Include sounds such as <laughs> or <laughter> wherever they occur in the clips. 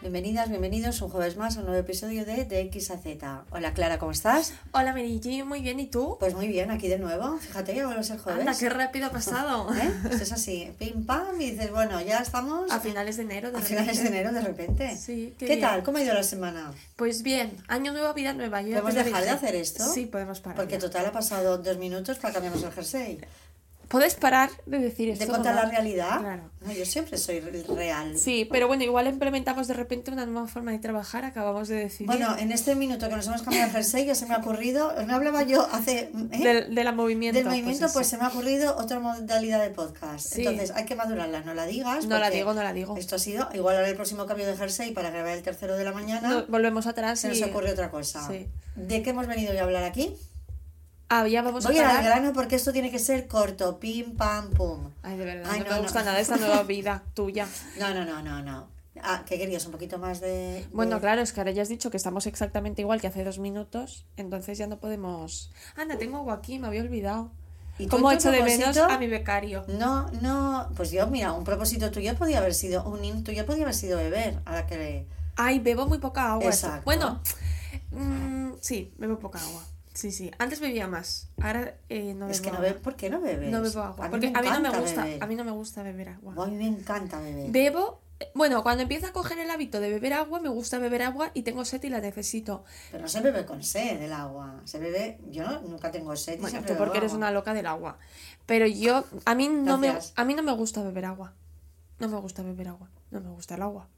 Bienvenidas, bienvenidos un jueves más a un nuevo episodio de De X a Z. Hola Clara, ¿cómo estás? Hola Merigi, muy bien, ¿y tú? Pues muy bien, aquí de nuevo. Fíjate que vuelve a ser jueves. Anda, qué rápido ha pasado. <laughs> ¿Eh? Pues es así, pim pam, y dices, bueno, ya estamos. A finales de enero, de a repente. finales de enero de repente. Sí, ¿Qué, qué bien. tal? ¿Cómo ha ido la semana? Pues bien, año nuevo, vida nueva. Yo ¿Podemos dejar de hacer esto? Sí, podemos parar. Porque ya. total ha pasado dos minutos para cambiarnos el jersey. Puedes parar de decir esto. ¿De contar la realidad? Claro. No, yo siempre soy re- real. Sí, pero bueno, igual implementamos de repente una nueva forma de trabajar, acabamos de decidir. Bueno, en este minuto que nos hemos cambiado el jersey, ya se me ha ocurrido, no hablaba yo hace... ¿eh? del, de la movimiento. Del movimiento, pues, eso. se me ha ocurrido otra modalidad de podcast. Sí. Entonces, hay que madurarla, no la digas. No la digo, no la digo. Esto ha sido, igual ahora el próximo cambio de jersey para grabar el tercero de la mañana, No, volvemos atrás se y... nos ocurre otra cosa. Sí. ¿De qué hemos venido hoy a hablar aquí? Ah, ya vamos Voy a al parar. grano porque esto tiene que ser corto, pim, pam, pum. Ay, de verdad, Ay, no, no, me no. gusta nada esta nueva vida <laughs> tuya. No, no, no, no, no. Ah, ¿qué querías? ¿Un poquito más de...? Bueno, claro, es que ahora ya has dicho que estamos exactamente igual que hace dos minutos, entonces ya no podemos... Anda, tengo agua aquí, me había olvidado. ¿Y tú ¿Cómo en tu echo de menos a mi becario? No, no, pues yo, mira, un propósito tuyo podía haber sido, un in tuyo podía haber sido beber, ahora que... Ay, bebo muy poca agua. Exacto. Bueno, mm, sí, bebo poca agua. Sí, sí. Antes bebía más. Ahora eh, no bebo Es que no bebes, ¿por qué no bebes? No bebo agua. mí porque a mí no me gusta. beber. A mí no me gusta beber agua. A mí me encanta beber. Bebo. eh, Bueno, cuando empiezo a coger el hábito de beber agua, me gusta beber agua y tengo sed y la necesito. Pero no se bebe con sed el agua. Se bebe. Yo no- nunca tengo sed. y Bueno, tú porque bebo eres una loca del agua. Pero yo, a mí no me, a mí no me gusta beber agua. No me gusta beber agua. No me gusta el agua.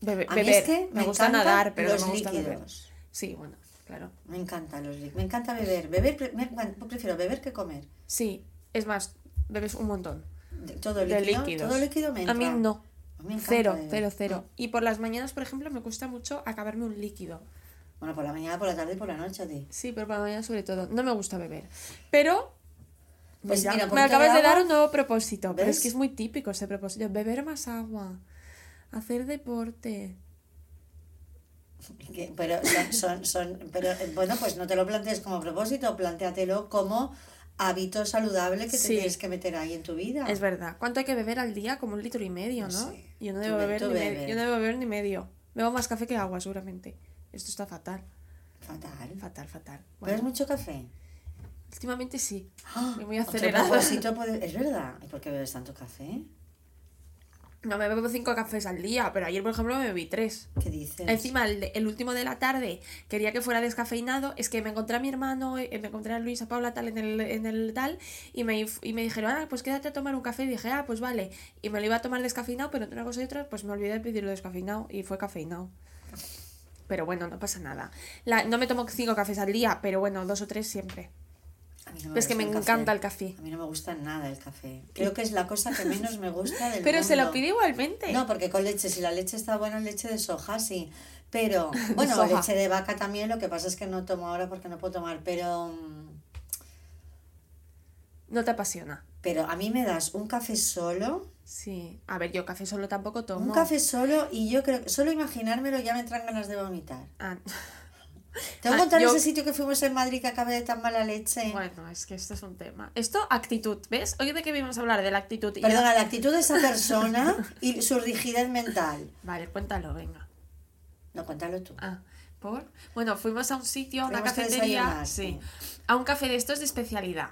Bebe- A mí beber. es que me, me gusta nadar, pero los no me gusta beber. líquidos. Sí, bueno, claro. Me encanta los líquidos. Me encanta beber. Beber, pre- me encan- prefiero beber que comer. Sí, es más, bebes un montón. De- todo De líquido. líquidos. Todo líquido me A mí entra. no. A mí me encanta Cero, beber. cero, cero. Y por las mañanas, por ejemplo, me cuesta mucho acabarme un líquido. Bueno, por la mañana, por la tarde y por la noche a ti. Sí, pero por la mañana sobre todo. No me gusta beber. Pero... Pues mira, mira, un me acabas de de dar un nuevo propósito. Pero es que es muy típico ese propósito. Beber más agua. Hacer deporte. Que- Pero son, son, pero eh, bueno, pues no te lo plantees como propósito, plantéatelo como hábito saludable que te Sí. tienes que meter ahí en tu vida. Es verdad. ¿Cuánto hay que beber al día? Como un litro y medio, ¿no? No sé. Yo no debo be- beber ni medio. Yo no debo beber ni medio. Bebo más café que agua, seguramente. Esto está fatal. Fatal. Fatal, fatal. ¿Bebes mucho café? últimamente sí. ¡Ah! Voy muy acelerada. puede- Es verdad. ¿Y por qué bebes tanto café? No me bebo cinco cafés al día, pero ayer, por ejemplo, me bebí tres. ¿Qué dices? Encima, el, el último de la tarde quería que fuera descafeinado. Es que me encontré a mi hermano, eh, me encontré a Luisa Paula tal en el, en el tal, y me, y me dijeron, ah, pues quédate a tomar un café. Y dije, ah, pues vale. Y me lo iba a tomar descafeinado, pero entre una cosa y otra, pues me olvidé de pedirlo descafeinado y fue cafeinado. Pero bueno, no pasa nada. La- no me tomo cinco cafés al día, pero bueno, dos o tres siempre. No que me encanta el café. A mí no me gusta nada el café. Creo que es la cosa que menos me gusta del Pero se lo pide igualmente. No, porque con leche, si la leche está buena, leche de soja, sí. Pero, <laughs> bueno, leche de vaca también, lo que pasa es que no tomo ahora porque no puedo tomar, pero... mm, No te apasiona. Pero a mí me das un café solo, Sí. A ver, yo café solo tampoco tomo. un café solo y yo creo que solo imaginármelo ya me entran ganas de vomitar. Ah, <laughs> ¿Te voy a Ah, contar yo- ese sitio que fuimos en Madrid que acabé de tan mala leche? Bueno, es que esto es un tema. Esto, actitud, ¿ves? Hoy de qué vimos a hablar de la actitud. Y Perdona, la actitud de esa <laughs> persona y su rigidez mental. Vale, cuéntalo, venga. No, cuéntalo tú. Ah, ¿por? Bueno, fuimos a un sitio, a una cafetería, sí. A un café de estos de especialidad.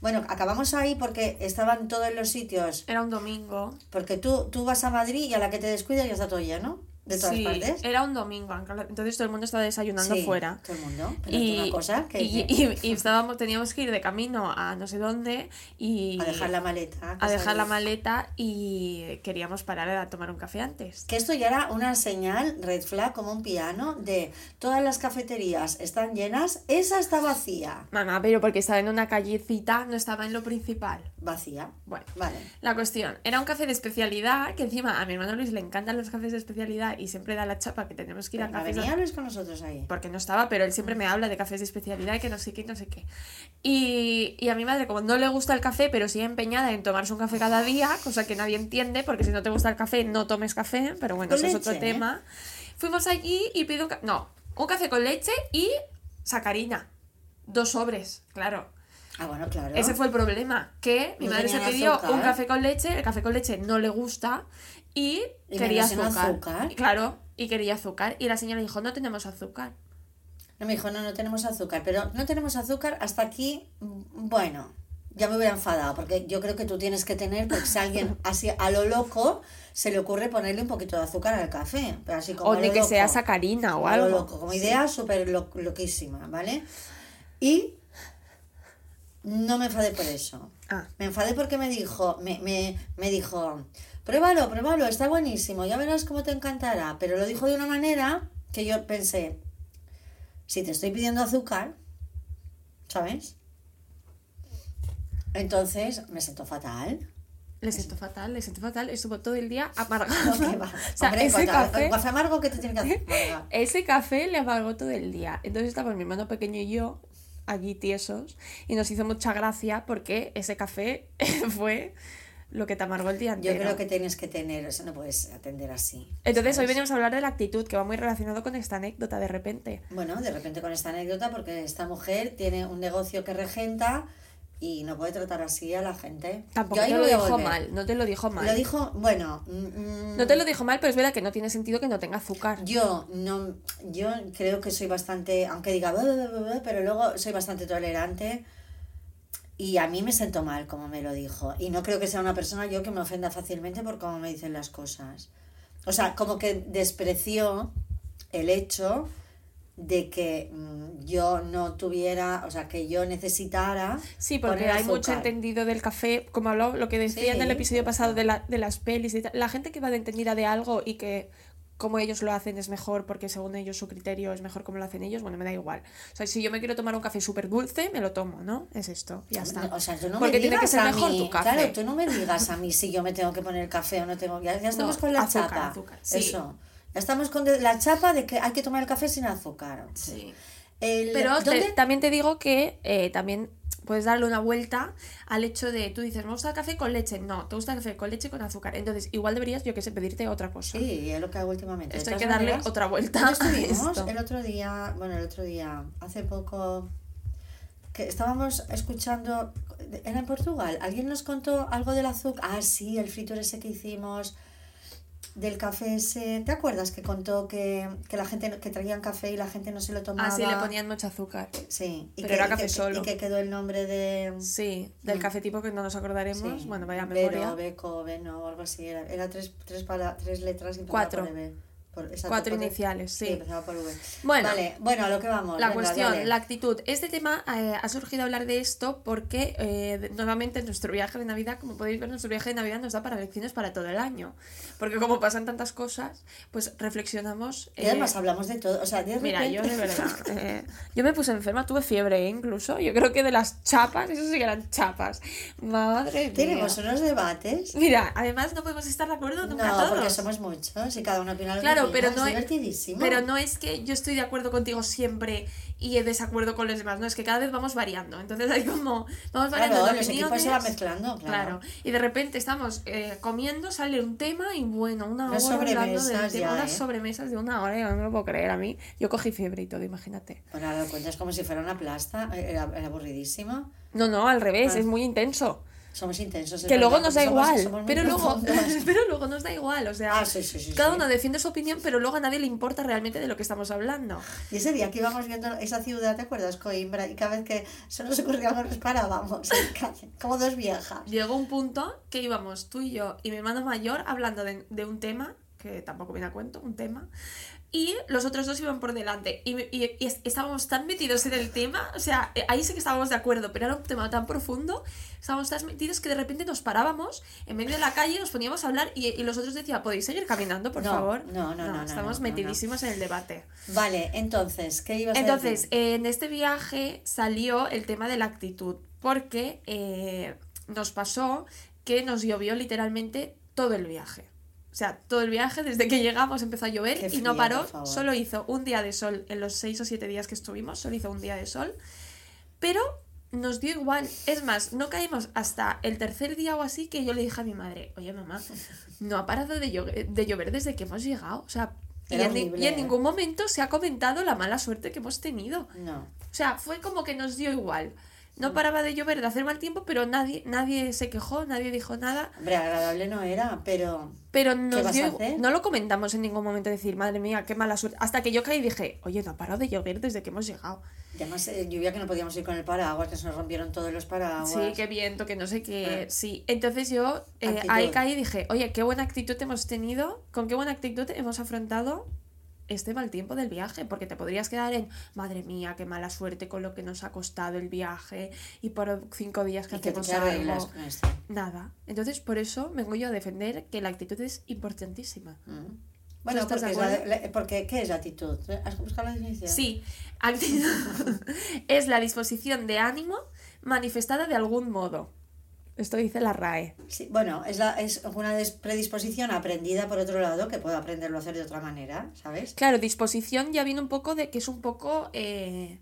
Bueno, acabamos ahí porque estaban todos los sitios. Era un domingo. Porque tú, tú vas a Madrid y a la que te descuidas ya está todo lleno. De todas sí, partes. era un domingo, entonces todo el mundo estaba desayunando Sí, fuera. Todo el mundo. Pero Y, una cosa que y, y- y estábamos, teníamos que ir de camino a no sé dónde y a dejar la maleta. a dejar la maleta y queríamos parar a tomar un café antes. Que esto ya era una señal, red flag, como un piano, de todas las cafeterías están llenas, esa está vacía. Mamá, pero porque estaba en una callecita, no estaba en lo principal. Vacía. Bueno, Vale. la cuestión, era un café de especialidad, que encima a mi hermano Luis le encantan los cafés de especialidad y siempre da la chapa que tenemos que ir a Venga, cafés de- venía Luis con nosotros ahí. porque no estaba, pero él siempre me habla de cafés de especialidad y que no sé qué, y no sé qué. Y, y a mi madre, como no le gusta el café, pero sigue empeñada en tomarse un café cada día, cosa que nadie entiende, porque si no te gusta el café, no tomes café, pero bueno, eso es otro leche, ¿eh? tema. Fuimos allí y pido un, no, un café con leche y sacarina. Dos sobres, claro. Ah, bueno, claro. Ese fue el problema, que mi No madre se pidió azúcar. un café con leche, el café con leche no le gusta y, Y quería azúcar. Claro, y quería azúcar. Y la señora dijo, no tenemos azúcar. No me dijo, no, no tenemos azúcar, pero no tenemos azúcar hasta aquí, bueno, ya me hubiera enfadado, porque yo creo que tú tienes que tener, porque si alguien <laughs> así a lo loco se le ocurre ponerle un poquito de azúcar al café, pero así como O lo que sea sacarina o a lo algo. loco, como idea súper lo- loquísima, ¿vale? Y no me enfadé por eso. Ah. Me enfadé porque me dijo, me, me, me dijo, pruébalo, pruébalo, está buenísimo, ya verás cómo te encantará. Pero lo dijo de una manera que yo pensé, si te estoy pidiendo azúcar, ¿sabes? Entonces me siento fatal. Le siento fatal, le siento fatal. Estuvo todo el día amargado. <laughs> ¿Qué va? <laughs> o sea, Hombre, ese café, café amargo que te tiene que hacer. <laughs> Ese café le amargó todo el día. Entonces estábamos mi hermano pequeño y yo allí tiesos y nos hizo mucha gracia porque ese café <laughs> fue lo que te amargó el día Yo entero. creo que tienes que tener, eso no puedes atender así. Entonces hoy venimos a hablar de la actitud, que va muy relacionado con esta anécdota de repente. Bueno, de repente con esta anécdota, porque esta mujer tiene un negocio que regenta y no puede tratar así a la gente. Tampoco te lo dijo mal, no te lo dijo mal. Lo dijo, bueno, mm, mm, No te lo dijo mal, pero es verdad que no tiene sentido que no tenga azúcar. yo no, yo creo que soy bastante, aunque diga, pero luego soy bastante tolerante y a mí me sentó mal como me lo dijo y no creo que sea una persona yo que me ofenda fácilmente por cómo me dicen las cosas. O sea, como que despreció el hecho de que mm, yo no tuviera, o sea, que yo necesitara. Sí, porque poner hay mucho entendido del café, como habló lo que decía en el episodio pasado de, la, de las pelis y tal. La gente que va de entendida de algo y que como ellos lo hacen es mejor porque según ellos su criterio es mejor como lo hacen ellos, bueno, me da igual. O sea, si yo me quiero tomar un café súper dulce, me lo tomo, ¿no? Es esto, ya está. O sea, tú no porque me tiene digas que ser a mejor mí, tu café. Claro, tú no me digas a mí si yo me tengo que poner café o no tengo. Ya, ya estamos No, con la azúcar, chapa. azúcar, sí. Eso. Estamos con la chapa de que hay que tomar el café sin azúcar. Sí. El- Pero también te digo que eh, también puedes darle una vuelta al hecho de, tú dices, me gusta el café con leche. No, te gusta el café con leche con azúcar. Entonces, igual deberías, yo que sé, pedirte otra cosa. Sí, es lo que hago últimamente. Esto hay que darle maneras, otra vuelta ¿dónde a estuvimos? El otro día, bueno, el otro día, hace poco, que estábamos escuchando, era en Portugal, alguien nos contó algo del azúcar. Ah, sí, el fritur ese que hicimos del café ese. ¿Te acuerdas que contó que, que la gente, que traían café y la gente no se lo tomaba? Ah, sí, le ponían mucho azúcar. Sí, y Pero que, era y café que- solo. Y que quedó el nombre de... Sí, del Mm. café tipo que no nos acordaremos. Sí, Bueno, vaya Vero, memoria. Beco, Beno, o algo así. Era, era tres, tres, para, tres letras y Cuatro. Por- Cuatro iniciales, sí. empezaba por V. Bueno. Vale, bueno, a lo que vamos. La venga, cuestión, dale. la actitud. Este tema eh, ha surgido hablar de esto porque eh, nuevamente nuestro viaje de Navidad, como podéis ver, nuestro viaje de Navidad nos da para lecciones para todo el año. Porque como pasan tantas cosas, pues reflexionamos. Y además eh, hablamos de todo. O sea, de Mira, yo de repente- verdad. <laughs> eh, yo me puse enferma, tuve fiebre incluso. Yo creo que de las chapas, eso sí que eran chapas. Madre mía. Tenemos unos debates. Mira, además no podemos estar de acuerdo nunca No, todos. porque somos muchos y cada uno opina lo Claro, que pero no, es pero no es que yo estoy de acuerdo contigo siempre y en desacuerdo con los demás, no, es que cada vez vamos variando. Entonces hay como, vamos variando Claro, los equipos se van mezclando, claro. Y de repente estamos eh, comiendo, sale un tema y bueno, una hora hablando del tema, unas ¿eh? sobremesas de una hora, yo no me lo puedo creer a mí. Yo cogí fiebre y todo, imagínate. Bueno, lo cuentas como si fuera una plasta. Era, era aburridísimo. No, no, al revés, Ah. es muy intenso. Somos intensos. Que luego nos da igual, somos pero luego, <laughs> pero luego nos da igual, o sea, Ah, sí, sí, sí, cada uno defiende su opinión, pero luego a nadie le importa realmente de lo que estamos hablando. Y ese día que íbamos viendo esa ciudad, ¿te acuerdas? Coimbra, y cada vez que se nos ocurría algo nos parábamos, en calle, como dos viejas. Llegó un punto que íbamos tú y yo y mi hermano mayor hablando de, de un tema que tampoco viene a cuento, un tema. Y los otros dos iban por delante. Y, y- y es- estábamos tan metidos en el tema, o sea, eh, ahí sí que estábamos de acuerdo, pero era un tema tan profundo, estábamos tan metidos que de repente nos parábamos en medio de la calle, nos poníamos a hablar y, y los otros decían, ¿podéis seguir caminando, por No, favor? no, no, no, no, Estamos no, metidísimos en el debate. Vale, entonces, ¿qué ibas a Entonces, decir? en este viaje salió el tema de la actitud, porque eh, nos pasó que nos llovió literalmente todo el viaje. O sea, todo el viaje, desde que llegamos empezó a llover Qué y no paró, solo hizo un día de sol en los seis o siete días que estuvimos, solo hizo un día de sol, pero nos dio igual. Es más, no caímos hasta el tercer día o así que yo le dije a mi madre, oye mamá, no ha parado de llover, de llover desde que hemos llegado. O sea, y en, horrible, y en ningún momento se ha comentado la mala suerte que hemos tenido. No. O sea, fue como que nos dio igual. No paraba de llover, de hacer mal tiempo, pero nadie, nadie se quejó, nadie dijo nada. Hombre, agradable no era, pero Pero nos dio no lo comentamos en ningún momento decir, madre mía, qué mala suerte. Hasta que yo caí y dije, oye, no ha parado de llover desde que hemos llegado. y además eh, lluvia que no podíamos ir con el paraguas, que se nos rompieron todos los paraguas. Sí, qué viento, que no sé qué. Ah. Sí. Entonces yo eh, ahí caí y dije, oye, qué buena actitud hemos tenido, con qué buena actitud hemos afrontado este mal tiempo del viaje, porque te podrías quedar en, madre mía, qué mala suerte con lo que nos ha costado el viaje y por cinco días que ¿Y que te hacemos algo. esto? Nada. Entonces, por eso vengo yo a defender que la actitud es importantísima. Mm. Bueno, estás porque, de es la- acuerdo? la- porque ¿qué es la actitud? ¿Has buscado la definición? Sí, actitud <laughs> es la disposición de ánimo manifestada de algún modo. Esto dice la RAE. Sí, bueno, es, la, es una predisposición aprendida por otro lado, que puedo aprenderlo a hacer de otra manera, ¿sabes? Claro, disposición ya viene un poco de que es un poco eh,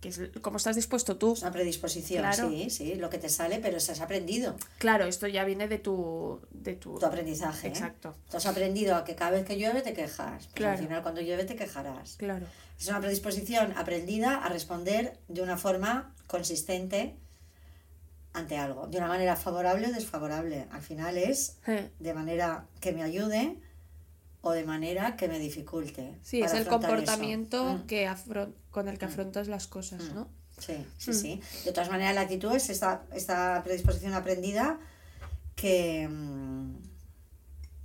que es como estás dispuesto tú. Es una predisposición, Claro. sí, sí, lo que te sale, pero se has aprendido Claro, esto ya viene de tu de tu, tu aprendizaje. ¿eh? Exacto. Tú has aprendido a que cada vez que llueve te quejas. Pues Claro. al final cuando llueve te quejarás. Claro. Es una predisposición aprendida a responder de una forma consistente ante algo, de una manera favorable o desfavorable. Al final es de manera que me ayude o de manera que me dificulte. Sí, es el eso. comportamiento Mm. que afron- con el que afrontas las cosas, ¿no? Sí, sí, Mm. sí. De todas maneras, la actitud es esta, esta predisposición aprendida que, mm,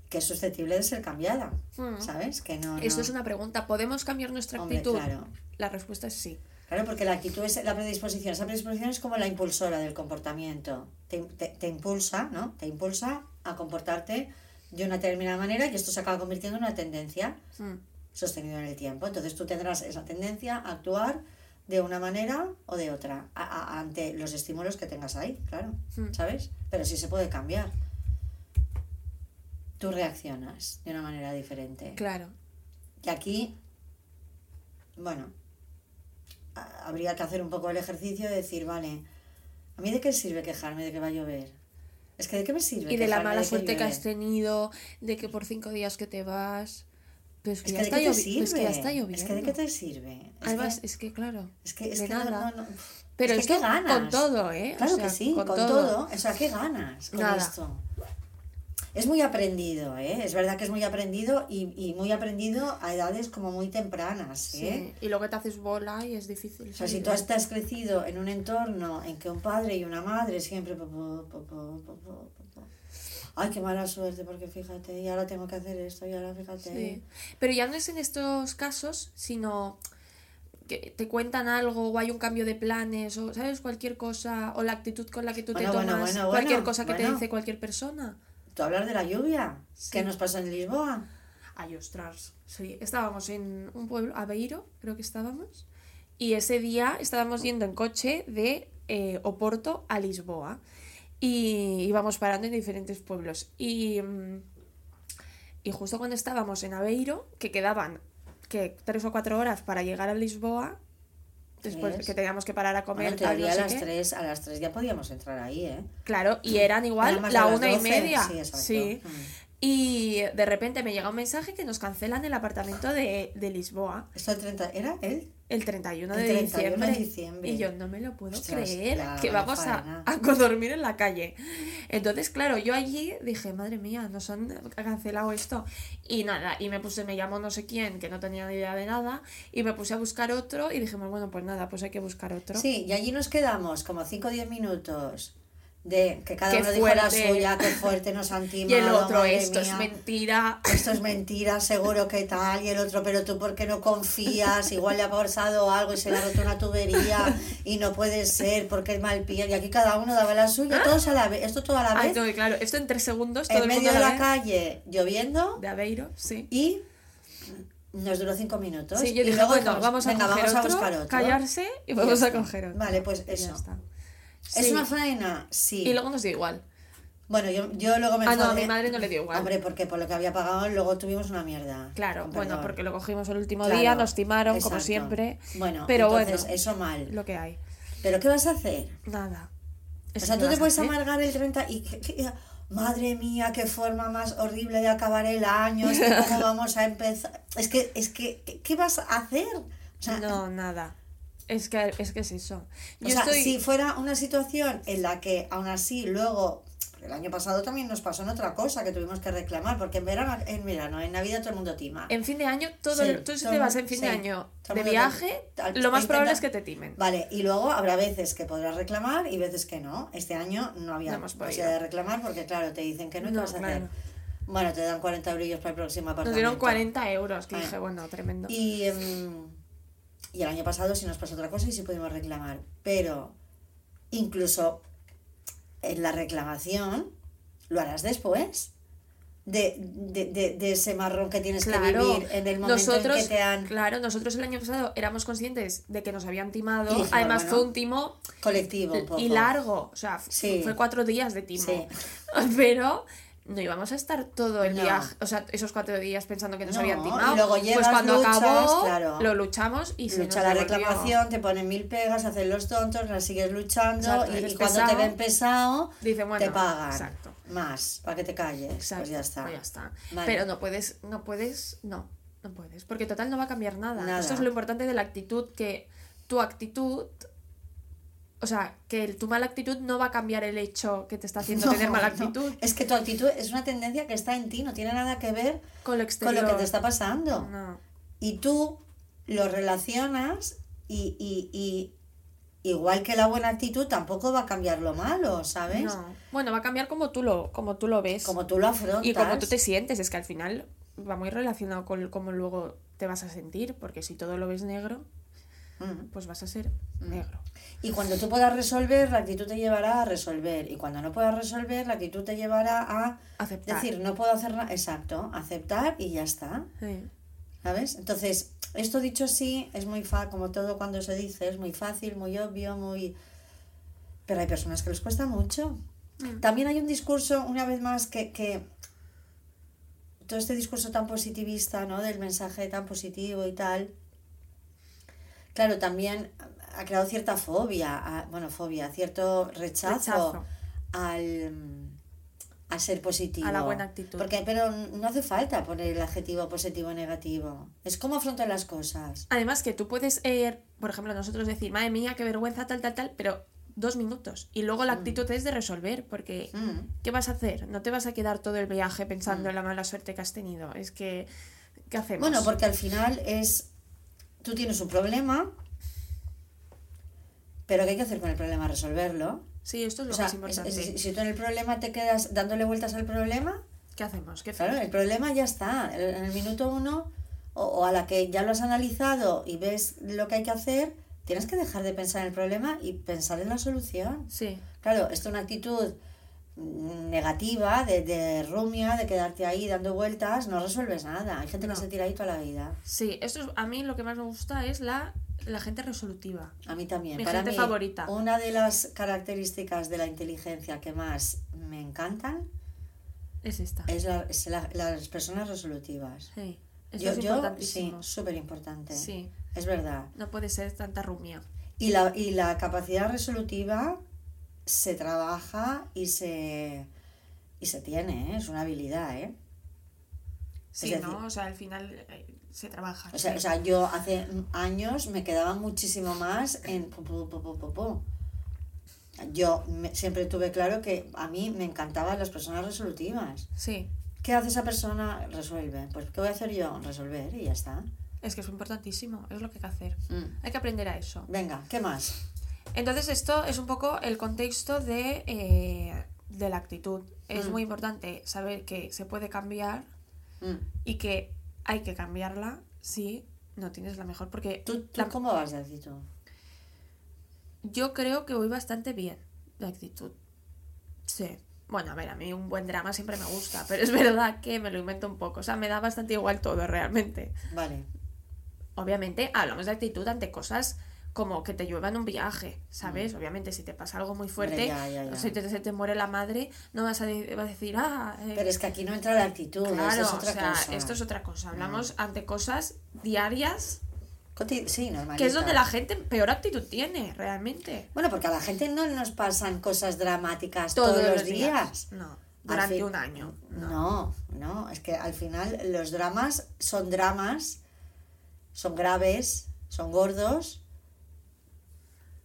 que es susceptible de ser cambiada, Mm. ¿sabes? Que no, Esto no- es una pregunta. ¿Podemos cambiar nuestra Hombre, actitud? claro. La respuesta es sí. Claro, porque la actitud es la predisposición. Esa predisposición es como la impulsora del comportamiento. Te, te- te impulsa, ¿no? Te impulsa a comportarte de una determinada manera y esto se acaba convirtiendo en una tendencia Mm. sostenido en el tiempo. Entonces tú tendrás esa tendencia a actuar de una manera o de otra a- a- ante los estímulos que tengas ahí, claro, Mm. ¿sabes? Pero sí se puede cambiar. Tú reaccionas de una manera diferente. Claro. Y aquí, bueno, habría que hacer un poco el ejercicio de decir, vale, ¿a mí de qué sirve quejarme de que va a llover? Es que de qué me sirve Y de la mala que suerte que llueve? has tenido, de que por cinco días que te vas. Pero es que, Es ya, que de está qué te llovi- pues que ya está lloviendo. Es que de qué te sirve. Es Además, que- es que claro. Es que, es de que nada. no- no- Pero es que ganas. con todo, ¿eh? O Claro sea, que sí, con, con todo. todo. O sea, ¿qué ganas con Nada. esto? Es muy aprendido, ¿eh? Es verdad que es muy aprendido y, y muy aprendido a edades como muy tempranas, ¿eh? Sí. Y luego te haces bola y es difícil. O sea, si tú estás crecido en un entorno en que un padre y una madre siempre... Ay, qué mala suerte, porque fíjate, y ahora tengo que hacer esto, y ahora fíjate. Sí. Pero ya no es en estos casos, sino que te cuentan algo o hay un cambio de planes o, ¿sabes? Cualquier cosa o la actitud con la que tú Bueno, te tomas bueno, cualquier cosa que te dice cualquier persona. ¿Tú hablar de la lluvia? Sí. ¿Qué nos pasó en Lisboa? Ay, ostras. Sí, estábamos en un pueblo, Aveiro, creo que estábamos. Y ese día estábamos yendo en coche de eh, Oporto a Lisboa. Y íbamos parando en diferentes pueblos. Y, mm, y justo cuando estábamos en Aveiro, que quedaban que tres o cuatro horas para llegar a Lisboa, después que teníamos que parar a Bueno, comer, en tal, no teoría a las qué. 3, a las 3 ya podíamos entrar ahí, ¿eh? Claro, y eran igual Eran más la una y 12, media. sí, exacto. Sí. Mm. Y de repente me llega un mensaje que nos cancelan el apartamento de, de Lisboa ¿Esto el 30 era él? El 31 El de 31 diciembre. de diciembre. Y yo no me lo puedo Ostras, creer la- que vamos a, a dormir en la calle. Entonces, claro, yo allí dije, madre mía, nos han cancelado esto. Y nada, y me puse, me llamó no sé quién, que no tenía ni idea de nada, y me puse a buscar otro y dijimos, bueno, pues nada, pues hay que buscar otro. Sí, y allí nos quedamos como 5 o 10 minutos de que cada Qué uno dijo la suya, qué <laughs> fuerte nos han timado. Y el otro, esto es mentira. <laughs> Esto es mentira, seguro que tal, y el otro, pero tú por qué no confías, igual le ha pasado algo y se le ha roto una tubería y no puede ser porque es mal pilla. Y aquí cada uno daba la suya, todos a la vez, esto todo a la Ay, vez, no, claro, esto en tres segundos, todo en el medio mundo de la calle, lloviendo, De Aveiro, sí. y nos duró cinco minutos. Sí, yo y dije, luego bueno, vamos a venga, coger vamos a buscar otro. callarse y vamos a coger otro. Vale, pues ya eso. ¿Es una faena? Sí. Y luego nos dio igual. Bueno, yo, yo luego me Ah, no, a mi madre no le dio igual. Hombre, porque por lo que había pagado luego tuvimos una mierda. Claro, bueno, perdón. porque lo cogimos el último Claro, día, nos timaron, como exacto. siempre. Bueno, pero entonces, bueno, eso mal. lo que hay. ¿Pero qué vas a hacer? Nada. O Es sea, que tú te a puedes hacer. amargar el 30 y... que- que- madre mía, qué forma más horrible de acabar el año. Es que cómo <laughs> vamos a empezar... Es que, es que, ¿qué, qué vas a hacer? O sea, No, nada. Es que es, que es eso. o Yo sea, estoy... si fuera una situación en la que aún así luego... El año pasado también nos pasó en otra cosa que tuvimos que reclamar, porque en verano, en verano, en Navidad todo el mundo tima. En fin de año, todo Sí, tú si te vas en fin sí, de año de viaje, te- lo más probable es que te timen. Vale, y luego habrá veces que podrás reclamar y veces que no. Este año no había No posibilidad de reclamar porque, claro, te dicen que no, ¿y ¿qué No, vas a claro. hacer? Bueno, te dan 40 eurillos para el próximo apartamento. Nos dieron 40 euros, que Ah. dije, bueno, tremendo. Y, em, y el año pasado sí nos pasó otra cosa y sí pudimos reclamar. Pero incluso en la reclamación lo harás después. De, de, de, de ese marrón que tienes que Claro, vivir en el momento nosotros, en que te han claro, nosotros el año pasado éramos conscientes de que nos habían timado. Dijimos, Además, bueno, fue un timo colectivo un poco. y largo. O sea, Sí. fue cuatro días de timo. Sí. <laughs> Pero no íbamos a estar todo el No. viaje, o sea, esos cuatro días pensando que nos No, habían y timado. luego pues llegas, cuando luchas, acabó, claro. lo luchamos y se lucha nos la devolvió. reclamación, te ponen mil pegas, hacen los tontos, las sigues luchando Exacto, y, y cuando te ven pesado, dicen, bueno, te pagan exacto. más para que te calles. Exacto, Pues ya está. pues ya está. Vale. Pero no puedes, no puedes, no, no puedes, porque total no va a cambiar nada. Nada. Esto es lo importante de la actitud, que tu actitud, o sea, que el- tu mala actitud no va a cambiar el hecho que te está haciendo <laughs> tener mala no. actitud Es que tu actitud es una tendencia que está en ti, no tiene nada que ver con lo con exterior. lo que te está pasando. No. Y tú lo relacionas y, y, y igual que la buena actitud tampoco va a cambiar lo malo, ¿sabes? No. Bueno, va a cambiar como tú lo, como tú lo ves. Como tú lo afrontas. y como tú te sientes. Es que al final va muy relacionado con cómo luego te vas a sentir. Porque si todo lo ves negro, Mm. pues vas a ser negro. Y cuando tú puedas resolver, la actitud te llevará a resolver. Y cuando no puedas resolver, la actitud te llevará a Aceptar. decir, no puedo hacer nada. Exacto, aceptar y ya está. Sí. ¿Sabes? Entonces, esto dicho así, es muy fácil, como todo cuando se dice, es muy fácil, muy obvio, muy... Pero hay personas que les cuesta mucho. Mm. También hay un discurso, una vez más, que, que todo este discurso tan positivista, ¿no? Del mensaje tan positivo y tal, claro, también ha creado cierta fobia, a- bueno, fobia, cierto rechazo, Rechazo. al a ser positivo. A la buena actitud. Porque, pero no hace falta poner el adjetivo positivo o negativo. Es como afrontar las cosas. Además que tú puedes, eh, por ejemplo, nosotros decir, madre mía, qué vergüenza, tal, tal, tal, pero dos minutos. Y luego la actitud es de resolver, porque Mm. ¿qué vas a hacer? No te vas a quedar todo el viaje pensando en la mala suerte que has tenido. Es que, ¿qué hacemos? Bueno, porque al final es. Tú tienes un problema, pero ¿qué hay que hacer con el problema? Resolverlo. Sí, esto es lo O sea, más importante. es- si tú en el problema te quedas dándole vueltas al problema, ¿Qué hacemos? ¿Qué claro, el problema ya está. En el minuto uno, o, o a la que ya lo has analizado y ves lo que hay que hacer, tienes que dejar de pensar en el problema y pensar en la solución. Sí, Claro, esto es una actitud negativa, de, de rumia, de quedarte ahí dando vueltas, no resuelves nada. Hay gente No. que se tira ahí toda la vida. sí. Esto es, a mí lo que más me gusta es la, la gente resolutiva. A mí también. Mi Para gente mí, favorita. Una de las características de la inteligencia que más me encantan Es esta. es, la- es la- las personas resolutivas. Sí. Yo, es yo sí, súper importante. Sí. Es verdad. No puede ser tanta rumia. Y la, y la capacidad resolutiva se trabaja y se, y se tiene, ¿eh? es una habilidad, ¿eh? Sí, decir- ¿no? O sea, al final eh, se trabaja. O sea, sí. o sea, yo hace años me quedaba muchísimo más en. Yo me- siempre tuve claro que a mí me encantaban las personas resolutivas. Sí. ¿Qué hace esa persona? Resuelve. Pues ¿qué voy a hacer yo? Resolver y ya está. Es que es importantísimo. Es lo que hay que hacer. Mm. Hay que aprender a eso. Venga, ¿qué más? Entonces esto es un poco el contexto de, eh, de la actitud. Es Mm. muy importante saber que se puede cambiar Mm. y que hay que cambiarla si no tienes la mejor. Porque ¿Tú, tú la- cómo vas de actitud? yo creo que voy bastante bien de actitud. Sí. Bueno, a ver, a mí un buen drama siempre me gusta, pero es <laughs> verdad que me lo invento un poco. O sea, me da bastante igual todo realmente. Vale. Obviamente hablamos de actitud ante cosas como que te llueva en un viaje, ¿sabes? Obviamente si te pasa algo muy fuerte, Mm. ya, ya, ya. o si te, te muere la madre, no vas a, de- vas a decir, ah, eh, Pero es que aquí no entra la actitud, claro, eso es otra o sea, cosa. Mm. esto es otra cosa. Hablamos ante cosas diarias, Sí, que es donde la gente peor actitud tiene, realmente. Bueno, porque a la gente no nos pasan cosas dramáticas Todos, todos, los días. días. No, durante fin- un año. No. No, no, es que al final los dramas son dramas, son graves, son gordos,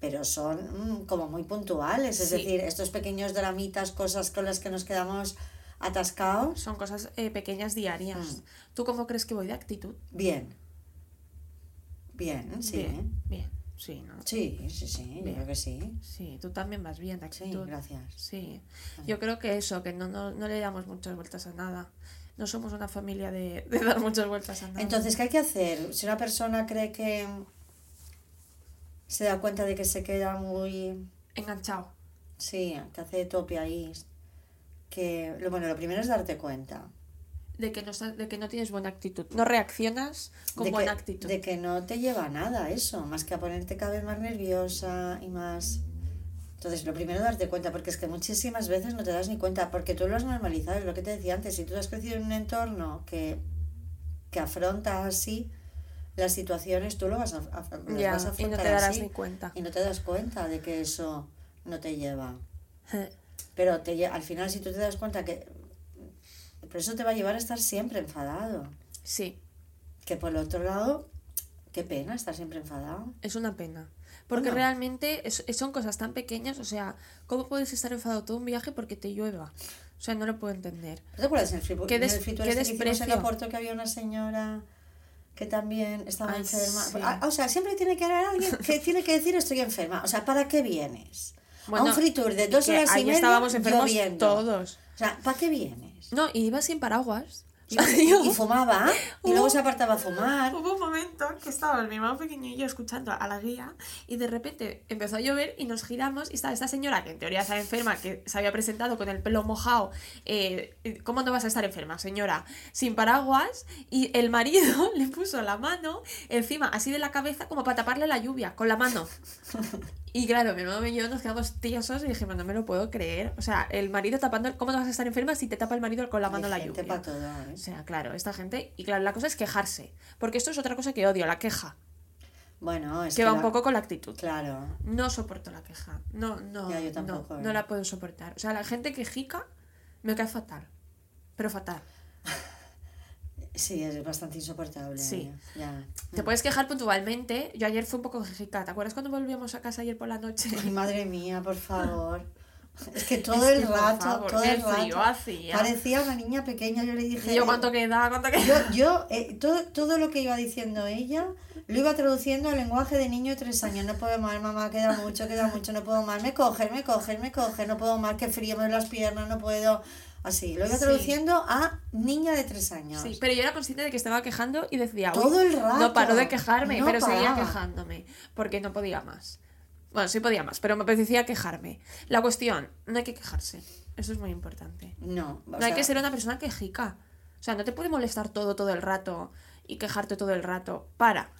pero son mm, como muy puntuales. Es Sí. decir, estos pequeños dramitas, cosas con las que nos quedamos atascados, Son cosas eh, pequeñas diarias. Mm. ¿Tú cómo crees que voy de actitud? bien. Bien, sí. Bien, bien. Sí, ¿no? Sí, sí, sí, yo creo que sí. Sí, tú también vas bien de Sí, actitud. gracias. Sí, yo creo que eso, que no, no, no le damos muchas vueltas a nada. No somos una familia de, de dar muchas vueltas a nada. Entonces, ¿qué hay que hacer? Si una persona cree que se da cuenta de que se queda muy Enganchado. Sí, que hace tope ahí. Que, lo, bueno, lo primero es darte cuenta. De que, no de que no tienes buena actitud. No reaccionas con de buena que, actitud. De que no te lleva a nada eso, más que a ponerte cada vez más nerviosa y más... Entonces, lo primero es darte cuenta, porque es que muchísimas veces no te das ni cuenta, porque tú lo has normalizado, es lo que te decía antes, si tú has crecido en un entorno que, que afronta así las situaciones, tú lo vas a, a- Ya, vas a y no te darás así, ni cuenta. Y no te das cuenta de que eso no te lleva. Pero te, al final, si tú te das cuenta que. Pero eso te va a llevar a estar siempre enfadado. Sí, Que por el otro lado, qué pena estar siempre enfadado. es una pena. Porque realmente es- son cosas tan pequeñas, o sea, ¿cómo puedes estar enfadado todo un viaje porque te llueva? O sea, no lo puedo entender. ¿No ¿Te acuerdas en el, Qué el des- qué este que hicimos en desprecio. Oporto que había una señora que también estaba Ay, enferma? sí. Ah, O sea, siempre tiene que haber alguien que <laughs> tiene que decir estoy enferma. O sea, ¿para qué vienes? a Bueno, un fritur de dos horas y media estábamos enfermos lloviendo. todos. O sea, ¿para qué vienes? No, y iba sin paraguas. Y fumaba y luego se apartaba a fumar. Hubo un momento que estaba mi hermano pequeño y yo escuchando a la guía y de repente empezó a llover y nos giramos y estaba esta señora que en teoría estaba enferma, que se había presentado con el pelo mojado. eh, ¿Cómo no vas a estar enferma, señora? Sin paraguas y el marido <laughs> le puso la mano encima, así de la cabeza, como para taparle la lluvia, con la mano. Y claro, mi hermano y yo nos quedamos tiesos y dijimos, no me lo puedo creer. O sea, el marido tapando, ¿cómo no vas a estar enferma si te tapa el marido con la mano la lluvia? todo, ¿eh? O sea, claro, esta gente. Y claro, la cosa es quejarse. Porque esto es otra cosa que odio, la queja. Bueno, es que va un poco con la actitud. Claro. No soporto la queja. No, no. Ya, yo tampoco, no, ¿eh? no la puedo soportar. O sea, la gente quejica me cae fatal. Pero fatal. <laughs> Sí, es bastante insoportable. Sí. Ya. Te puedes quejar puntualmente. Yo ayer fui un poco quejica. ¿Te acuerdas cuando volvíamos a casa ayer por la noche? Ay, madre mía, por <laughs> favor. Es que todo Es el que, rato, favor, todo el rato. hacía. Parecía una niña pequeña. Yo le dije. Yo, ¿cuánto queda? ¿Cuánto queda? Yo, yo eh, todo, todo lo que iba diciendo ella lo iba traduciendo al lenguaje de niño de tres años. No puedo más, mamá, queda mucho, queda mucho, no puedo más. Me coge, me coge, me coge, no puedo más, que frío me las piernas, no puedo. Así, lo iba Sí. traduciendo a niña de tres años. Sí, pero yo era consciente de que estaba quejando y decía, "Uy, Todo el rato. no paro de quejarme, No pero seguía paraba. quejándome, porque no podía más. Bueno, sí podía más, pero me apetecía quejarme. La cuestión, no hay que quejarse. Eso es muy importante. No, No hay sea, que ser una persona quejica. O sea, no te puede molestar todo, todo el rato y quejarte todo el rato. Para.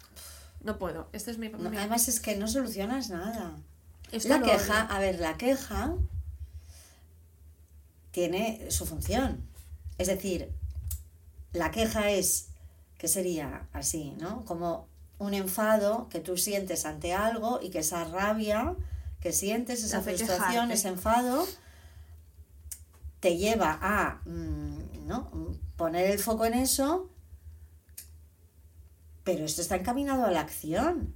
No puedo. Este es mi... no, mi- además es que no solucionas nada. esto La queja, odio. a ver, la queja tiene su función. Es decir, la queja es, ¿qué sería así, no? Como un enfado que tú sientes ante algo y que esa rabia que sientes, esa frustración, ese enfado, te lleva a mm, ¿no? poner el foco en eso, pero esto está encaminado a la acción,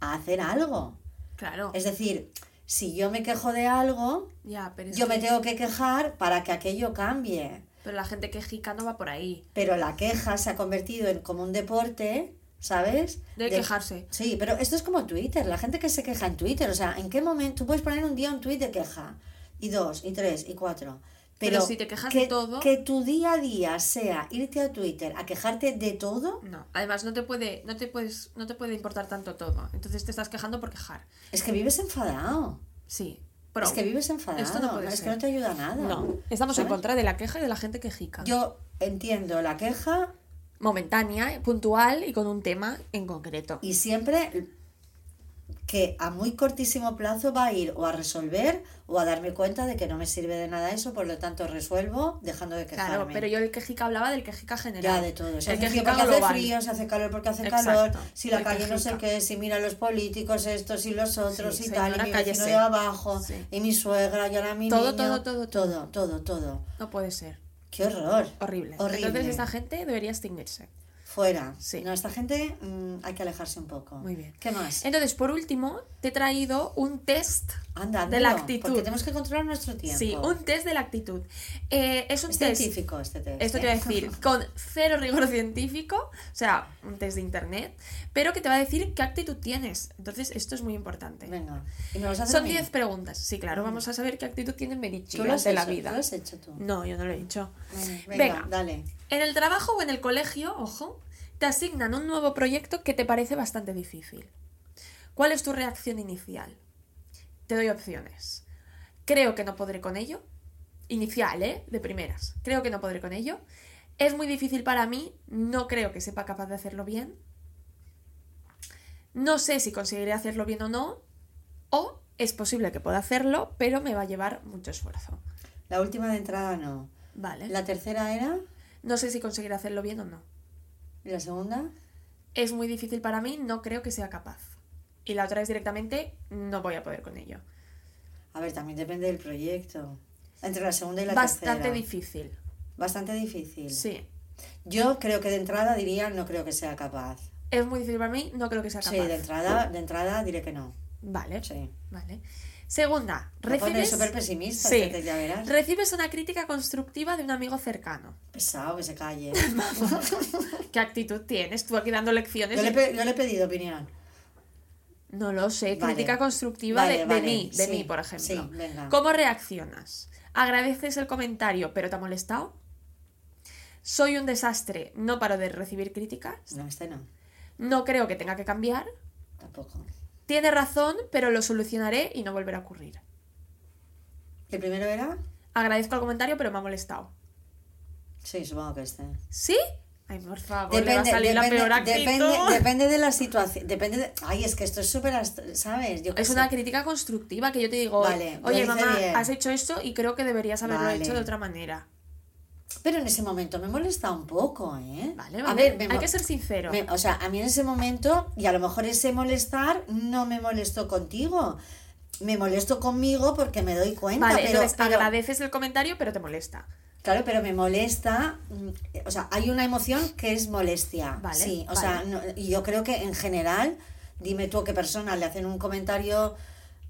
a hacer algo. claro. Es decir, si yo me quejo de algo, Ya, pero es yo me tengo que quejar para que aquello cambie. Pero la gente quejica no va por ahí. Pero la queja se ha convertido en como un deporte, ¿sabes? De quejarse. Sí, pero esto es como Twitter, la gente que se queja en Twitter, o sea, ¿en qué momento tú puedes poner un día un tweet de queja? Y dos, y tres, y cuatro. Pero Pero, si te quejas que, de todo- Que tu día a día sea irte a Twitter a quejarte de todo, No, además no te puede, no te puedes, no te puede importar tanto todo. Entonces te estás quejando por quejar. es que vives enfadado. Sí. Pero es que vives enfadado. Esto no puede es ser. que no te ayuda a nada. No, estamos en contra de la queja y de la gente quejica. Yo entiendo la queja Momentánea, puntual y con un tema en concreto. y siempre que a muy cortísimo plazo va a ir o a resolver o a darme cuenta de que no me sirve de nada eso, por lo tanto resuelvo dejando de quejarme. Claro, pero yo el quejica hablaba del quejica general. Ya de todo. Se el hace frío quejica porque hace global. frío, se hace calor porque hace Exacto. calor, si la El calle no sé quejica. qué, si mira los políticos, estos y los otros Sí, y tal, y mi vecino cállese. de abajo, Sí. y mi suegra, y ahora mi Todo, niño. todo, todo, todo, todo, todo. No puede ser. Qué horror. Horrible. Horrible. Entonces esta gente debería extinguirse. Fuera. Sí. No, esta gente mm, hay que alejarse un poco. Muy bien. ¿Qué más? Entonces, por último, te he traído un test Anda, de la actitud. Porque tenemos que controlar nuestro tiempo. Sí, un test de la actitud. Eh, es un Es test. científico este test. Esto te ¿eh? va a decir <laughs> con cero rigor científico, o sea, un test de internet, pero que te va a decir qué actitud tienes. Entonces, esto es muy importante. Venga. ¿Y me Son a mí? 10 preguntas. Sí, claro, vamos a saber qué actitud tiene Medici ¿Tú lo has ante hecho? la vida. ¿Tú lo has hecho tú? No, yo no lo he hecho. Venga, Venga. dale. En el trabajo o en el colegio, ojo, te asignan un nuevo proyecto que te parece bastante difícil. ¿Cuál es tu reacción inicial? Te doy opciones. Creo que no podré con ello. Inicial, ¿eh? De primeras. Creo que no podré con ello. Es muy difícil para mí. No creo que sepa capaz de hacerlo bien. No sé si conseguiré hacerlo bien o no. O es posible que pueda hacerlo, pero me va a llevar mucho esfuerzo. La última de entrada no. Vale. La tercera era. No sé si conseguiré hacerlo bien o no. ¿Y la segunda? es muy difícil para mí, no creo que sea capaz. Y la otra es directamente, no voy a poder con ello. A ver, también depende del proyecto. Entre la segunda y la Bastante tercera. difícil. Bastante difícil. Sí. Yo creo que de entrada diría no creo que sea capaz. Es muy difícil para mí, no creo que sea capaz. Sí, de entrada, de entrada diré que no. Vale. Sí. Vale. Segunda, recibes... súper pesimista, Sí. ya verás. Recibes una crítica constructiva de un amigo cercano. Pesado, que se calle. <laughs> ¿Qué actitud tienes? Tú aquí dando lecciones. yo, le he y- pe- yo le he pedido opinión. No lo sé. Vale. Crítica constructiva Vale, de, mí, de sí, mí, por ejemplo. sí, venga. ¿Cómo reaccionas? ¿Agradeces el comentario, pero te ha molestado? ¿Soy un desastre? ¿No paro de recibir críticas? No, este no. No creo que tenga que cambiar. Tampoco. Tiene razón, pero lo solucionaré y no volverá a ocurrir. ¿El primero era? Agradezco el comentario, pero me ha molestado. Sí, supongo que este. ¿Sí? Ay, por favor, le va a salir la peor actitud. depende, depende de la situación. Depende de... Ay, es que esto es súper... ¿Sabes? Yo Es sé. una crítica constructiva que yo te digo, Vale, oye mamá, bien". has hecho esto y creo que deberías haberlo Vale. hecho de otra manera. Pero en ese momento me molesta un poco, ¿eh? Vale, A vale. ver, me Hay que ser sincero. me- o sea, a mí en ese momento, y a lo mejor ese molestar no me molestó contigo. Me molesto conmigo porque me doy cuenta. Vale, pero, entonces pero- agradeces el comentario, pero te molesta. Claro, pero me molesta. mm, O sea, hay una emoción que es molestia. Vale, sí, o vale. sea, no- y yo creo que en general, dime tú a qué persona le hacen un comentario,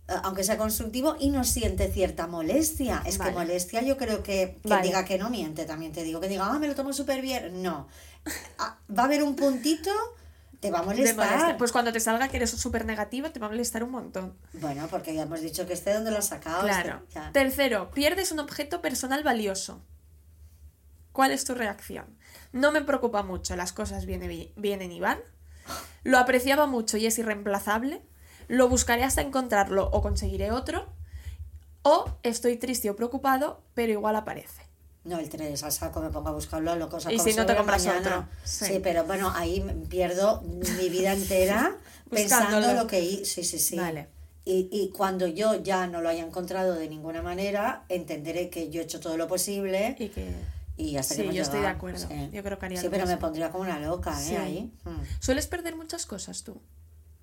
aunque sea constructivo, y no siente cierta molestia. Es Vale. que molestia, yo creo que que Vale. diga que no miente, también te digo. Que diga, ah, me lo tomo súper bien. No. Ah, Va a haber un puntito, te va a molestar. molesta. Pues cuando te salga que eres súper negativo, te va a molestar un montón. Bueno, porque ya hemos dicho que este donde lo has sacado. Claro. este, ya. Tercero, pierdes un objeto personal valioso. ¿Cuál es tu reacción? No me preocupa mucho, las cosas vienen, vienen y van. Lo apreciaba mucho y es irreemplazable. Lo buscaré hasta encontrarlo o conseguiré otro. O estoy triste o preocupado, pero igual aparece. No, el 3, al saco me pongo a buscarlo, lo cosa Y si no te compras otro, Sí. sí. pero bueno, ahí pierdo mi vida <laughs> entera <laughs> pensando lo que hi- Sí, sí, sí. Vale. Y, y cuando yo ya no lo haya encontrado de ninguna manera, entenderé que yo he hecho todo lo posible Y que... y hasta Sí, que yo estoy de acuerdo. Sí. Yo creo que haría Sí, pero me pondría como una loca, ¿eh? Sí. Ahí. Mm. ¿Sueles perder muchas cosas tú?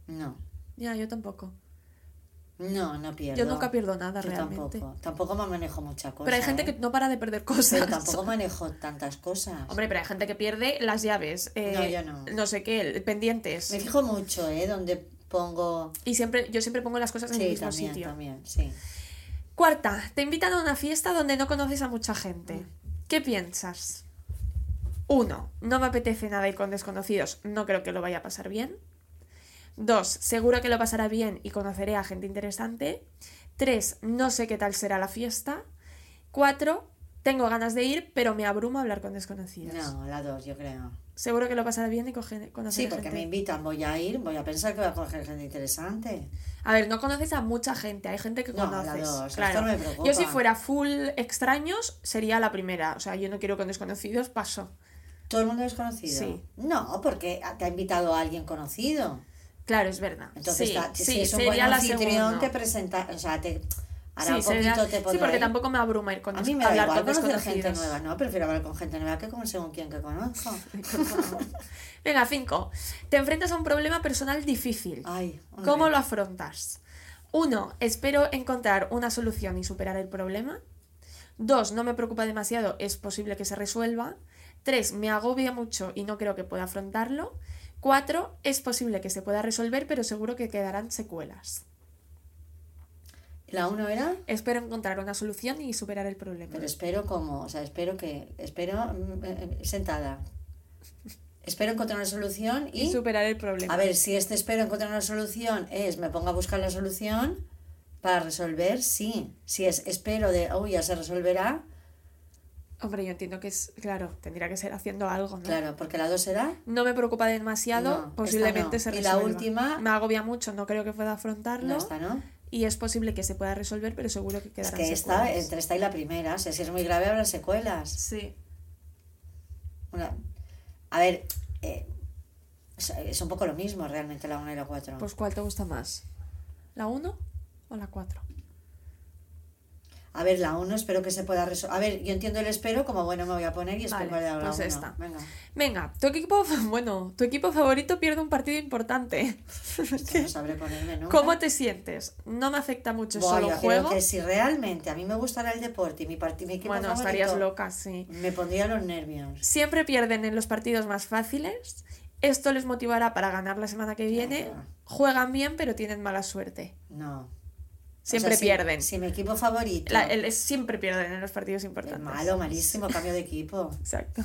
No. Ya, yo tampoco. No, no pierdo. Yo nunca pierdo nada Yo realmente. Tampoco. Tampoco me manejo mucha cosa. Pero hay gente ¿eh? que no para de perder cosas. Pero tampoco <laughs> manejo tantas cosas. Hombre, pero hay gente que pierde las llaves. eh, No, yo no. sé qué, pendientes. Me fijo mucho, ¿eh? Donde pongo... Y siempre, yo siempre pongo las cosas en el Sí, mismo también, sitio. también, sí. Cuarta, te invitan a una fiesta donde no conoces a mucha gente. ¿Qué piensas? Uno, no me apetece nada ir con desconocidos, no creo que lo vaya a pasar bien. Dos, seguro que lo pasará bien y conoceré a gente interesante. Tres, no sé qué tal será la fiesta. Cuatro, tengo ganas de ir, pero me abruma hablar con desconocidos. No, la dos, yo creo. Seguro que lo pasará bien y coge- conoceré Sí, porque gente. me invitan, voy a ir, voy a pensar que voy a coger gente interesante. A ver, no conoces a mucha gente, hay gente que No, conoces. la dos, claro. esto no me preocupa. Yo si fuera full extraños, sería la primera. O sea, yo no quiero con desconocidos, paso. ¿Todo el mundo es conocido? Sí. No, porque te ha invitado a alguien conocido. Claro, es verdad. Entonces, sí, está- si sí, es un buen anfitrión, te presenta, o sea, te hará Sí, un sería- poquito, te sí, pondrá porque tampoco me abruma ir con A mí me da hablar igual conocer gente nueva, no, prefiero hablar con gente nueva que con según quien que conozco. <laughs> Venga, cinco. Te enfrentas a un problema personal difícil. Ay, hombre. ¿Cómo lo afrontas? Uno, espero encontrar una solución y superar el problema. Dos, no me preocupa demasiado, es posible que se resuelva. Tres, me agobia mucho y no creo que pueda afrontarlo. Cuatro, es posible que se pueda resolver, pero seguro que quedarán secuelas. La uno era, Espero encontrar una solución y superar el problema. pero espero como, o sea, espero que, espero mm, eh, eh, sentada. Espero encontrar una solución y, Y superar el problema. a ver, si este espero encontrar una solución es me pongo a buscar la solución para resolver, sí. Si es espero de, uy, ya se resolverá, Hombre, yo entiendo que es, claro, tendría que ser haciendo algo, ¿no? claro, porque la dos será, No me preocupa demasiado, No, esta posiblemente no. se Y la resuelva. última- Me agobia mucho, no creo que pueda afrontarlo. no está, ¿no? Y es posible que se pueda resolver, pero seguro que Es quedarán que esta, secuelas. entre esta y la primera, o sea, si es muy grave habrá secuelas. Sí. Una- a ver, eh, es, es un poco lo mismo realmente la 1 y la 4. Pues ¿cuál te gusta más? ¿La 1 o la 4? A ver, la 1 espero que se pueda resolver. A ver, yo entiendo el espero como bueno me voy a poner y espero Vale, la pues 1. esta. Venga, Venga, tu equipo, bueno, tu equipo favorito pierde un partido importante. <laughs> no sabré ponerme nunca. ¿Cómo te sientes? No me afecta mucho Buah, solo yo un creo juego. que si realmente a mí me gustara el deporte y mi, parti- mi equipo Bueno, favorito, estarías loca, sí. me pondría los nervios. Siempre pierden en los partidos más fáciles. Esto les motivará para ganar la semana que viene. Juegan bien, pero tienen mala suerte. No. Siempre O sea, si- pierden. Si, mi equipo favorito La- el- siempre pierden en los partidos es importantes. malo, malísimo, cambio de equipo. Exacto.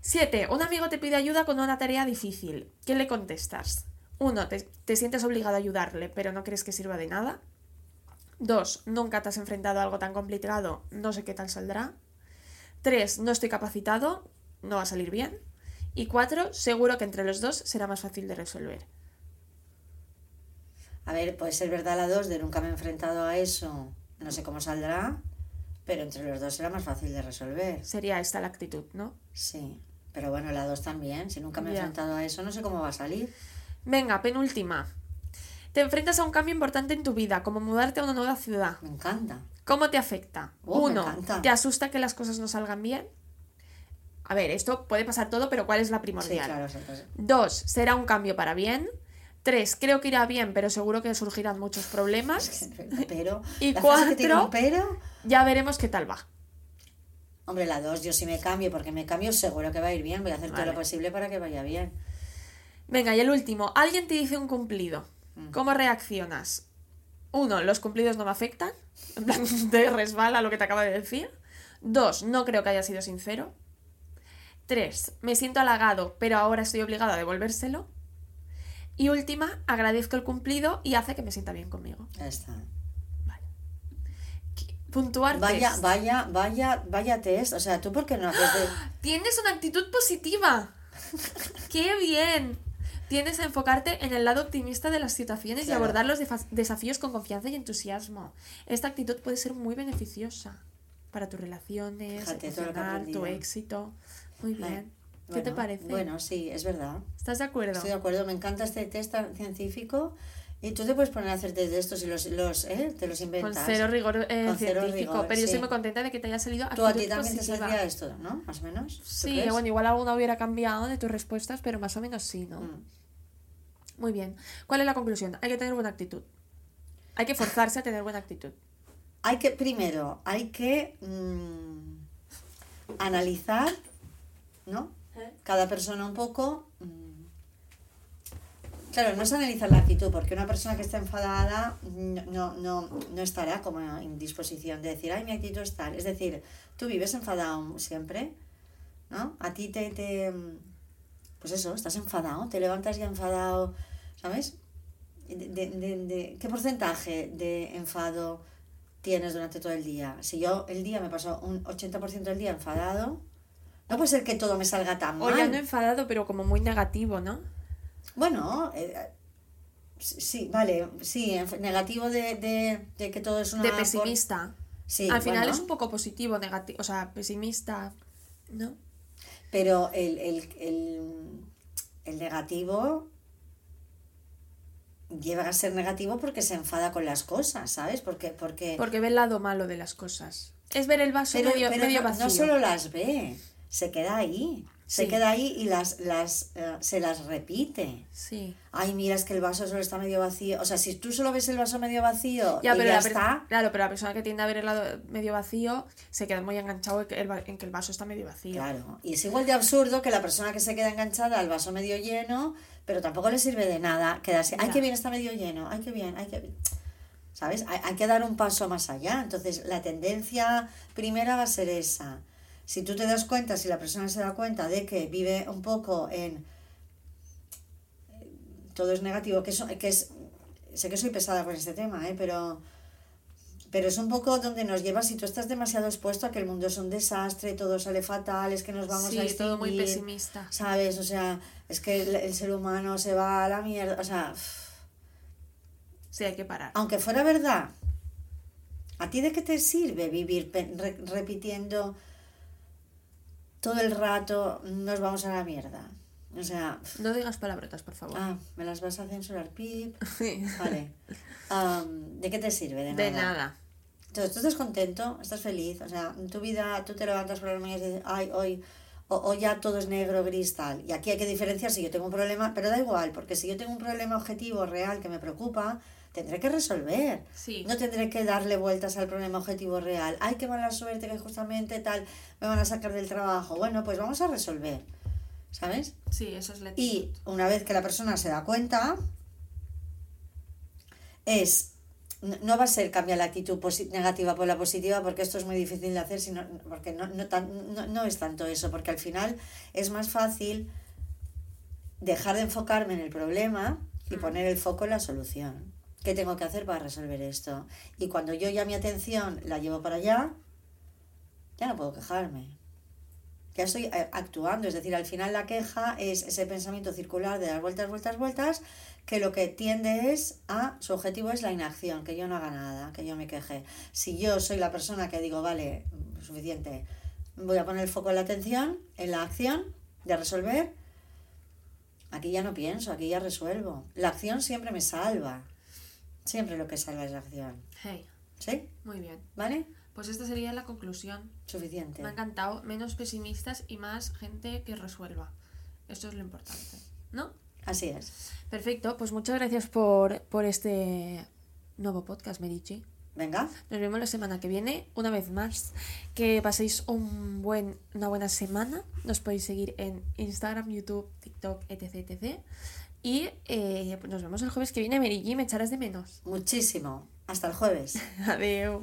7. Un amigo te pide ayuda con una tarea difícil. ¿Qué le contestas? 1. Te, te sientes obligado a ayudarle, pero no crees que sirva de nada. 2. Nunca te has enfrentado a algo tan complicado, no sé qué tal saldrá. 3. No estoy capacitado, no va a salir bien. Y 4. Seguro que entre los dos será más fácil de resolver. A ver, puede ser verdad la 2 de nunca me he enfrentado a eso, no sé cómo saldrá, pero entre los dos será más fácil de resolver. Sería esta la actitud, ¿no? Sí, pero bueno, la 2 también, si nunca me he enfrentado a eso, no sé cómo va a salir. Venga, penúltima. Te enfrentas a un cambio importante en tu vida, como mudarte a una nueva ciudad. Me encanta. ¿Cómo te afecta? Oh, me Uno, encanta. ¿te asusta que las cosas no salgan bien? A ver, esto puede pasar todo, pero ¿cuál es la Sí, primordial? claro. o sea, pues- Dos, será un cambio para bien. Tres, creo que irá bien, pero seguro que surgirán muchos problemas. Pero, <laughs> Y que cuatro- un pero, Ya veremos qué tal va. hombre, la 2, yo si me cambio, porque me cambio seguro que va a ir bien, voy a hacer todo lo posible para que vaya bien. Venga, y el último, alguien te dice un cumplido. Mm. ¿Cómo reaccionas? Uno, los cumplidos no me afectan. <laughs> En plan, te resbala lo que te acaba de decir. Dos, no creo que haya sido sincero. Tres, me siento halagado, pero ahora estoy obligado a devolvérselo. Y última, agradezco el cumplido y hace que me sienta bien conmigo. Ya está. Puntuar Vaya, test. vaya, vaya, vaya test. O sea, ¿tú por qué no haces de... Tienes una actitud positiva. <laughs> ¡Qué bien! Tienes a enfocarte en el lado optimista de las situaciones Claro. y abordar los desafíos con confianza y entusiasmo. Esta actitud puede ser muy beneficiosa para tus relaciones, Fíjate tu aprendido. éxito. Muy bien. ¿Qué te parece? Bueno, sí, es verdad. ¿Estás de acuerdo? Estoy de acuerdo, me encanta este test científico. Y tú te puedes poner a hacer test de estos y los, los ¿eh? te los Con inventas. cero rigor eh, Con cero científico. rigor, pero yo estoy sí. muy contenta de que te haya salido Tú a ti también te positiva. saldría esto, ¿no? Más o menos. ¿Tú Sí, bueno, igual alguna hubiera cambiado de tus respuestas, pero más o menos sí, ¿no? Mm. Muy bien. ¿Cuál es la conclusión? Hay que tener buena actitud. Hay que forzarse a tener buena actitud. Hay que, primero, hay que mm, analizar, ¿no? Cada persona un poco. mm. Claro, no es analizar la actitud, porque una persona que está enfadada no, no, no, estará como en disposición de decir, ay, mi actitud es tal. Es decir, tú vives enfadado siempre. ¿no? A ti te, te... Pues eso, estás enfadado, te levantas ya enfadado, ¿sabes? De- ¿Qué porcentaje de enfado tienes durante todo el día? Si yo el día me paso un 80% del día enfadado, no puede ser que todo me salga tan O mal. ya no enfadado, pero como muy negativo, ¿no? Bueno, eh, sí, vale, sí, negativo de, de, de que todo es una... De por- pesimista. Sí, Al final bueno. es un poco positivo, negativo, o sea, pesimista, ¿no? Pero el, el, el, el negativo lleva a ser negativo porque se enfada con las cosas, ¿sabes? Porque, porque, Porque ve el lado malo de las cosas. Es ver el vaso pero, medio, pero medio no, vacío. no solo las ve, se queda ahí. Se Sí. queda ahí y las, las, eh, se las repite. Sí. Ay, mira, es que el vaso solo está medio vacío. O sea, si tú solo ves el vaso medio vacío Ya, y pero ya está, Claro, pero la persona que tiende a ver el lado medio vacío se queda muy enganchado en que el, en que el vaso está medio vacío. Claro, y es igual de absurdo que la persona que se queda enganchada al vaso medio lleno, pero tampoco le sirve de nada quedarse, ay, qué bien está medio lleno, ay, qué bien, ay, qué bien. ¿Sabes? Hay, hay que dar un paso más allá. Entonces, la tendencia primera va a ser esa. Si tú te das cuenta, si la persona se da cuenta de que vive un poco en eh, todo es negativo, que, eso, que es, sé que soy pesada con este tema, ¿eh? pero, pero es un poco donde nos lleva si tú estás demasiado expuesto a que el mundo es un desastre, todo sale fatal, es que nos vamos a sí, todo muy pesimista. ¿Sabes? O sea, es que el, el ser humano se va a la mierda. O sea, Sí, hay que parar. aunque fuera verdad, ¿a ti de qué te sirve vivir repitiendo todo el rato nos vamos a la mierda? O sea, No digas palabrotas, por favor. ah, me las vas a censurar, pip. <laughs> Sí. Vale. Am, ¿De qué te sirve? De nada. De nada. Entonces, tú estás contento, estás feliz, o sea, en tu vida tú te levantas por las mañanas y dices, ay, hoy, o- hoy ya todo es negro, gris, tal. Y aquí hay que diferenciar si yo tengo un problema, pero da igual, porque si yo tengo un problema objetivo, real, que me preocupa, tendré que resolver. Sí. No tendré que darle vueltas al problema objetivo real. Ay, qué mala suerte que justamente tal me van a sacar del trabajo. Bueno, pues vamos a resolver, ¿sabes? Sí, eso es la Y una vez que la persona se da cuenta, es no va a ser cambiar la actitud negativa por la positiva, porque esto es muy difícil de hacer, sino, porque no, no, tan- no, no es tanto eso, porque al final es más fácil dejar de enfocarme en el problema y poner el foco en la solución. ¿Qué tengo que hacer para resolver esto? Y cuando yo ya mi atención la llevo para allá, ya no puedo quejarme ya estoy eh, actuando, es decir, al final la queja es ese pensamiento circular de dar vueltas, vueltas, vueltas, que lo que tiende es a, su objetivo es la inacción, que yo no haga nada, que yo me queje. Si yo soy la persona que digo, vale, suficiente, voy a poner el foco en la atención, en la acción de resolver, aquí ya no pienso, aquí ya resuelvo. La acción siempre me salva, siempre lo que salva es la acción. Hey, ¿Sí? muy bien. ¿Vale? Pues esta sería la conclusión. Suficiente. Me ha encantado. Menos pesimistas y más gente que resuelva. Esto es lo importante. ¿No? Así es. Perfecto. Pues muchas gracias por, por este nuevo podcast, Medici. Venga, Nos vemos la semana que viene, una vez más. Que paséis un buen, una buena semana. Nos podéis seguir en Instagram, YouTube, TikTok, etc. etc. Y eh, pues nos vemos el jueves que viene, Mary G. Me echarás de menos. muchísimo. Hasta el jueves. <laughs> Adiós.